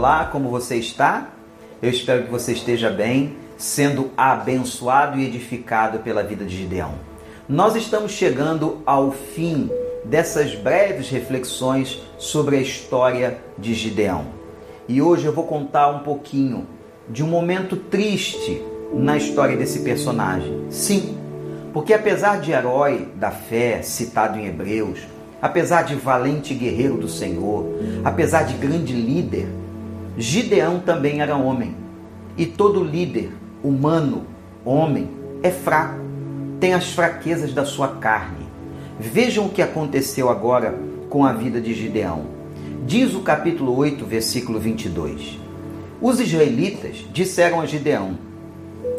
Olá, como você está? Eu espero que você esteja bem, sendo abençoado e edificado pela vida de Gideão. Nós estamos chegando ao fim dessas breves reflexões sobre a história de Gideão. E hoje eu vou contar um pouquinho de um momento triste na história desse personagem. Sim, porque apesar de herói da fé citado em Hebreus, apesar de valente guerreiro do Senhor, apesar de grande líder, Gideão também era homem. E todo líder humano, homem, é fraco, tem as fraquezas da sua carne. Vejam o que aconteceu agora com a vida de Gideão. Diz o capítulo 8, versículo 22. Os israelitas disseram a Gideão: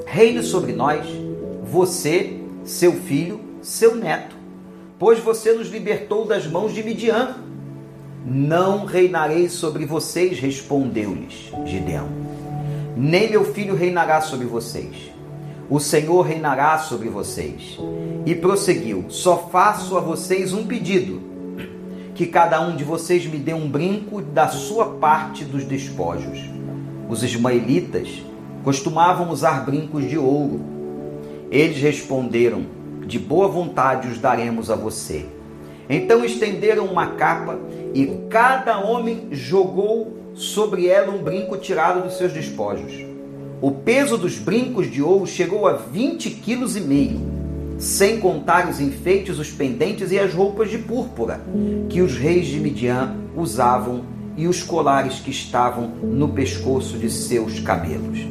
Reine sobre nós, você seu filho, seu neto, pois você nos libertou das mãos de Midian. Não reinarei sobre vocês, respondeu-lhes Gideão. Nem meu filho reinará sobre vocês. O Senhor reinará sobre vocês. E prosseguiu: Só faço a vocês um pedido: que cada um de vocês me dê um brinco da sua parte dos despojos. Os ismaelitas costumavam usar brincos de ouro eles responderam: De boa vontade os daremos a você. Então estenderam uma capa e cada homem jogou sobre ela um brinco tirado dos seus despojos. O peso dos brincos de ouro chegou a 20 quilos e meio, sem contar os enfeites, os pendentes e as roupas de púrpura que os reis de Midian usavam e os colares que estavam no pescoço de seus cabelos.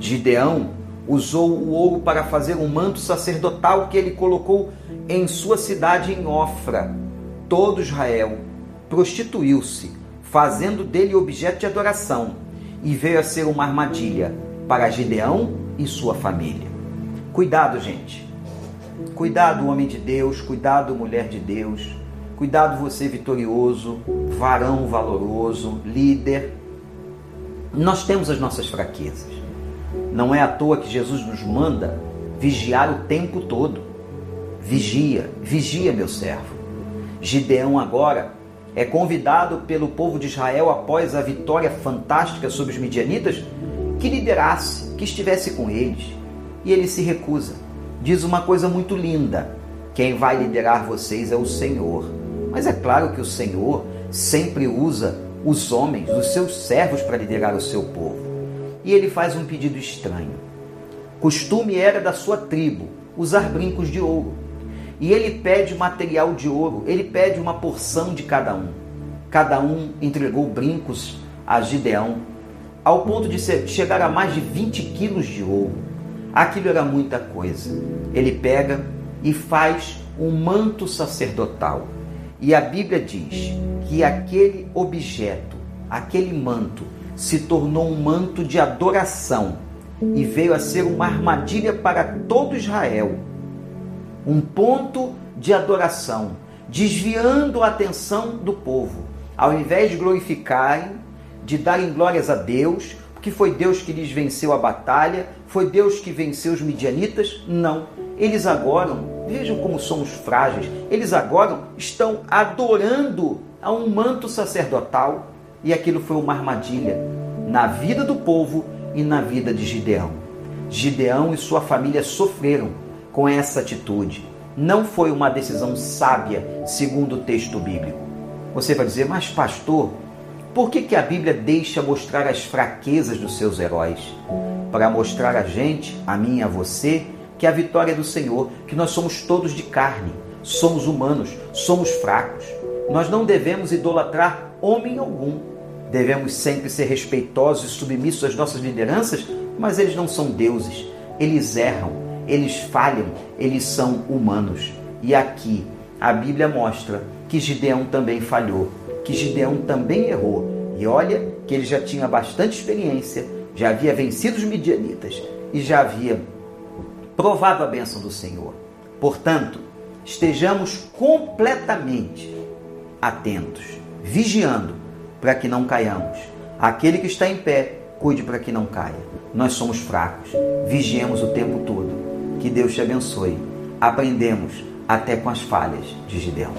Gideão usou o ouro para fazer um manto sacerdotal que ele colocou em sua cidade em Ofra. Todo Israel prostituiu-se, fazendo dele objeto de adoração, e veio a ser uma armadilha para Gideão e sua família. Cuidado, gente. Cuidado, homem de Deus, cuidado, mulher de Deus. Cuidado, você vitorioso, varão valoroso, líder. Nós temos as nossas fraquezas. Não é à toa que Jesus nos manda vigiar o tempo todo. Vigia, vigia, meu servo. Gideão agora é convidado pelo povo de Israel após a vitória fantástica sobre os midianitas que liderasse, que estivesse com eles. E ele se recusa. Diz uma coisa muito linda: quem vai liderar vocês é o Senhor. Mas é claro que o Senhor sempre usa os homens, os seus servos, para liderar o seu povo e ele faz um pedido estranho. Costume era da sua tribo usar brincos de ouro. E ele pede material de ouro, ele pede uma porção de cada um. Cada um entregou brincos a Gideão, ao ponto de chegar a mais de 20 quilos de ouro. Aquilo era muita coisa. Ele pega e faz um manto sacerdotal. E a Bíblia diz que aquele objeto, aquele manto, se tornou um manto de adoração e veio a ser uma armadilha para todo Israel. Um ponto de adoração, desviando a atenção do povo. Ao invés de glorificarem, de darem glórias a Deus, porque foi Deus que lhes venceu a batalha, foi Deus que venceu os midianitas, não. Eles agora, vejam como somos frágeis, eles agora estão adorando a um manto sacerdotal e aquilo foi uma armadilha na vida do povo e na vida de Gideão. Gideão e sua família sofreram com essa atitude. Não foi uma decisão sábia, segundo o texto bíblico. Você vai dizer, mas pastor, por que, que a Bíblia deixa mostrar as fraquezas dos seus heróis? Para mostrar a gente, a mim e a você, que a vitória é do Senhor, que nós somos todos de carne, somos humanos, somos fracos. Nós não devemos idolatrar homem algum Devemos sempre ser respeitosos e submissos às nossas lideranças, mas eles não são deuses. Eles erram, eles falham, eles são humanos. E aqui a Bíblia mostra que Gideão também falhou, que Gideão também errou. E olha que ele já tinha bastante experiência, já havia vencido os midianitas e já havia provado a bênção do Senhor. Portanto, estejamos completamente atentos, vigiando para que não caiamos. Aquele que está em pé, cuide para que não caia. Nós somos fracos, vigiemos o tempo todo. Que Deus te abençoe. Aprendemos até com as falhas de Gideão.